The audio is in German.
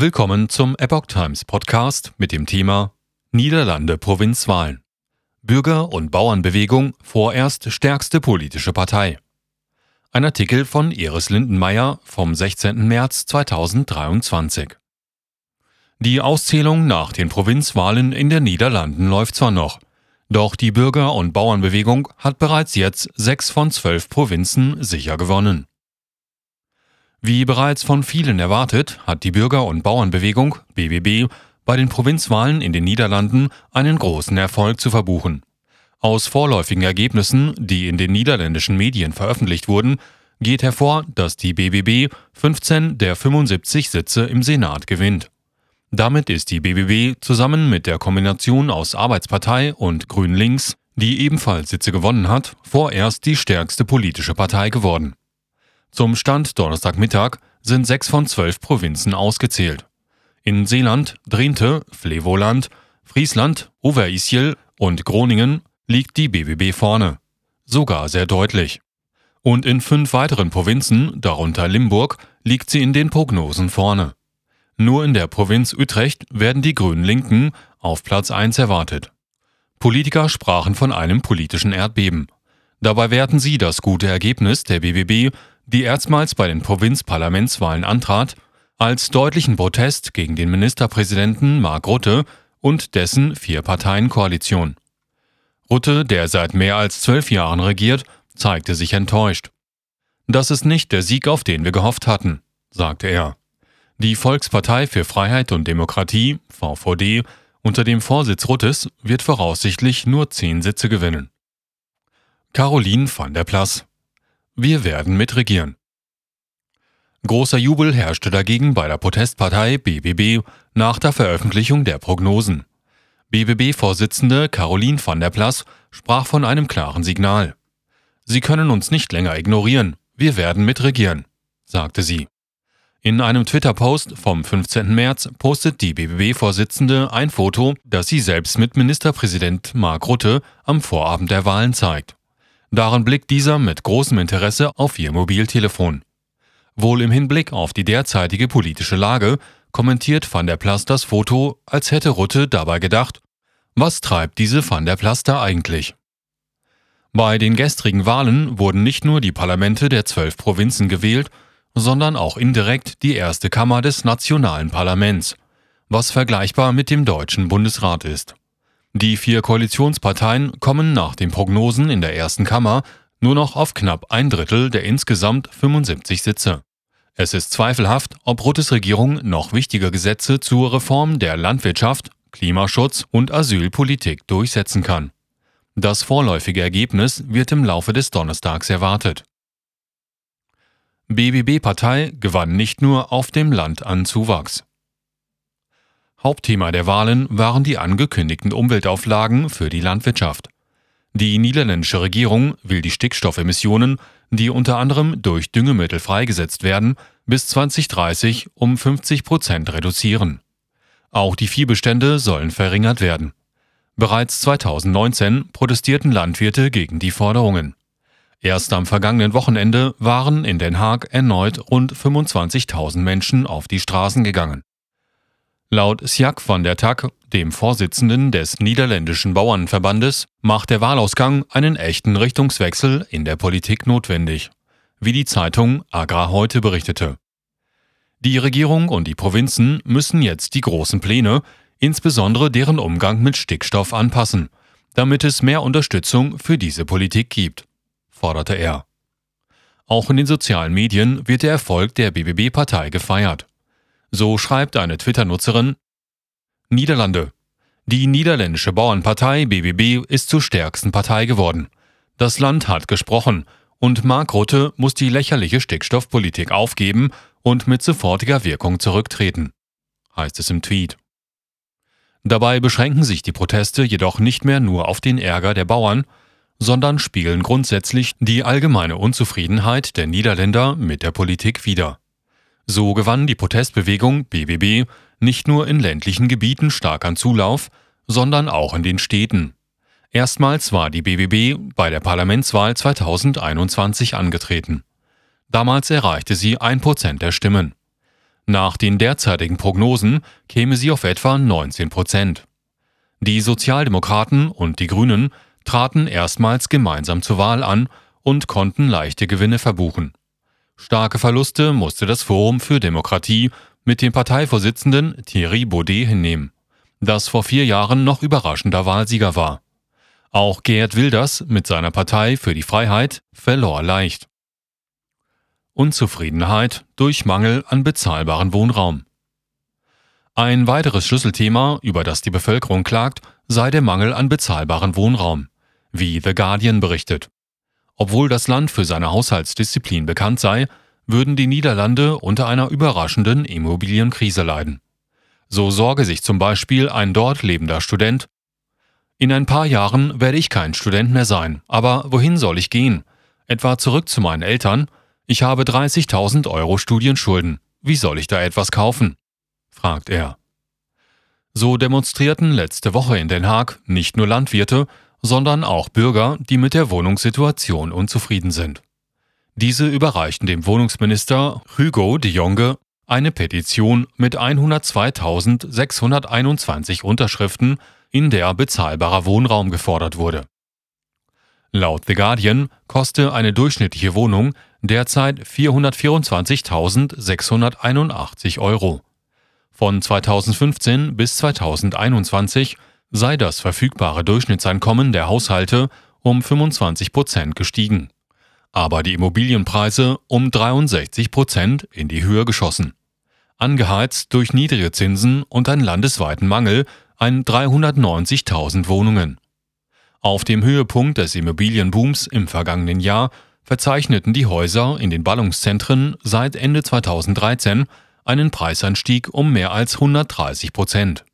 Willkommen zum Epoch Times Podcast mit dem Thema Niederlande Provinzwahlen. Bürger- und Bauernbewegung vorerst stärkste politische Partei. Ein Artikel von Iris Lindenmeier vom 16. März 2023. Die Auszählung nach den Provinzwahlen in den Niederlanden läuft zwar noch, doch die Bürger- und Bauernbewegung hat bereits jetzt sechs von zwölf Provinzen sicher gewonnen. Wie bereits von vielen erwartet, hat die Bürger- und Bauernbewegung BBB bei den Provinzwahlen in den Niederlanden einen großen Erfolg zu verbuchen. Aus vorläufigen Ergebnissen, die in den niederländischen Medien veröffentlicht wurden, geht hervor, dass die BBB 15 der 75 Sitze im Senat gewinnt. Damit ist die BBB zusammen mit der Kombination aus Arbeitspartei und Grün-Links, die ebenfalls Sitze gewonnen hat, vorerst die stärkste politische Partei geworden. Zum Stand Donnerstagmittag sind sechs von zwölf Provinzen ausgezählt. In Seeland, Drenthe, Flevoland, Friesland, Overijssel und Groningen liegt die BBB vorne. Sogar sehr deutlich. Und in fünf weiteren Provinzen, darunter Limburg, liegt sie in den Prognosen vorne. Nur in der Provinz Utrecht werden die Grünen Linken auf Platz 1 erwartet. Politiker sprachen von einem politischen Erdbeben. Dabei werten sie das gute Ergebnis der BBB die erstmals bei den Provinzparlamentswahlen antrat, als deutlichen Protest gegen den Ministerpräsidenten Mark Rutte und dessen Vier-Parteien-Koalition. Rutte, der seit mehr als zwölf Jahren regiert, zeigte sich enttäuscht. Das ist nicht der Sieg, auf den wir gehofft hatten, sagte er. Die Volkspartei für Freiheit und Demokratie, VVD, unter dem Vorsitz Ruttes wird voraussichtlich nur zehn Sitze gewinnen. Caroline van der Plass wir werden mitregieren. Großer Jubel herrschte dagegen bei der Protestpartei BBB nach der Veröffentlichung der Prognosen. BBB-Vorsitzende Caroline van der Plass sprach von einem klaren Signal. Sie können uns nicht länger ignorieren, wir werden mitregieren, sagte sie. In einem Twitter-Post vom 15. März postet die BBB-Vorsitzende ein Foto, das sie selbst mit Ministerpräsident Mark Rutte am Vorabend der Wahlen zeigt. Darin blickt dieser mit großem Interesse auf ihr Mobiltelefon. Wohl im Hinblick auf die derzeitige politische Lage kommentiert Van der Plas das Foto, als hätte Rutte dabei gedacht, was treibt diese Van der Plas eigentlich? Bei den gestrigen Wahlen wurden nicht nur die Parlamente der zwölf Provinzen gewählt, sondern auch indirekt die erste Kammer des nationalen Parlaments, was vergleichbar mit dem deutschen Bundesrat ist. Die vier Koalitionsparteien kommen nach den Prognosen in der ersten Kammer nur noch auf knapp ein Drittel der insgesamt 75 Sitze. Es ist zweifelhaft, ob Ruttes Regierung noch wichtige Gesetze zur Reform der Landwirtschaft, Klimaschutz und Asylpolitik durchsetzen kann. Das vorläufige Ergebnis wird im Laufe des Donnerstags erwartet. BBB-Partei gewann nicht nur auf dem Land an Zuwachs. Hauptthema der Wahlen waren die angekündigten Umweltauflagen für die Landwirtschaft. Die niederländische Regierung will die Stickstoffemissionen, die unter anderem durch Düngemittel freigesetzt werden, bis 2030 um 50 Prozent reduzieren. Auch die Viehbestände sollen verringert werden. Bereits 2019 protestierten Landwirte gegen die Forderungen. Erst am vergangenen Wochenende waren in Den Haag erneut rund 25.000 Menschen auf die Straßen gegangen. Laut Sjaak van der Tak, dem Vorsitzenden des niederländischen Bauernverbandes, macht der Wahlausgang einen echten Richtungswechsel in der Politik notwendig, wie die Zeitung Agrar heute berichtete. Die Regierung und die Provinzen müssen jetzt die großen Pläne, insbesondere deren Umgang mit Stickstoff, anpassen, damit es mehr Unterstützung für diese Politik gibt, forderte er. Auch in den sozialen Medien wird der Erfolg der BBB-Partei gefeiert. So schreibt eine Twitter-Nutzerin Niederlande. Die niederländische Bauernpartei BBB ist zur stärksten Partei geworden. Das Land hat gesprochen und Mark Rutte muss die lächerliche Stickstoffpolitik aufgeben und mit sofortiger Wirkung zurücktreten, heißt es im Tweet. Dabei beschränken sich die Proteste jedoch nicht mehr nur auf den Ärger der Bauern, sondern spiegeln grundsätzlich die allgemeine Unzufriedenheit der Niederländer mit der Politik wider. So gewann die Protestbewegung BBB nicht nur in ländlichen Gebieten stark an Zulauf, sondern auch in den Städten. Erstmals war die BBB bei der Parlamentswahl 2021 angetreten. Damals erreichte sie ein Prozent der Stimmen. Nach den derzeitigen Prognosen käme sie auf etwa 19 Prozent. Die Sozialdemokraten und die Grünen traten erstmals gemeinsam zur Wahl an und konnten leichte Gewinne verbuchen. Starke Verluste musste das Forum für Demokratie mit dem Parteivorsitzenden Thierry Baudet hinnehmen, das vor vier Jahren noch überraschender Wahlsieger war. Auch Gerd Wilders mit seiner Partei für die Freiheit verlor leicht. Unzufriedenheit durch Mangel an bezahlbaren Wohnraum. Ein weiteres Schlüsselthema, über das die Bevölkerung klagt, sei der Mangel an bezahlbaren Wohnraum, wie The Guardian berichtet. Obwohl das Land für seine Haushaltsdisziplin bekannt sei, würden die Niederlande unter einer überraschenden Immobilienkrise leiden. So sorge sich zum Beispiel ein dort lebender Student In ein paar Jahren werde ich kein Student mehr sein, aber wohin soll ich gehen? Etwa zurück zu meinen Eltern? Ich habe 30.000 Euro Studienschulden. Wie soll ich da etwas kaufen? fragt er. So demonstrierten letzte Woche in Den Haag nicht nur Landwirte, sondern auch Bürger, die mit der Wohnungssituation unzufrieden sind. Diese überreichten dem Wohnungsminister Hugo de Jonge eine Petition mit 102.621 Unterschriften, in der bezahlbarer Wohnraum gefordert wurde. Laut The Guardian koste eine durchschnittliche Wohnung derzeit 424.681 Euro. Von 2015 bis 2021 sei das verfügbare Durchschnittseinkommen der Haushalte um 25 Prozent gestiegen, aber die Immobilienpreise um 63 Prozent in die Höhe geschossen. Angeheizt durch niedrige Zinsen und einen landesweiten Mangel an 390.000 Wohnungen. Auf dem Höhepunkt des Immobilienbooms im vergangenen Jahr verzeichneten die Häuser in den Ballungszentren seit Ende 2013 einen Preisanstieg um mehr als 130 Prozent.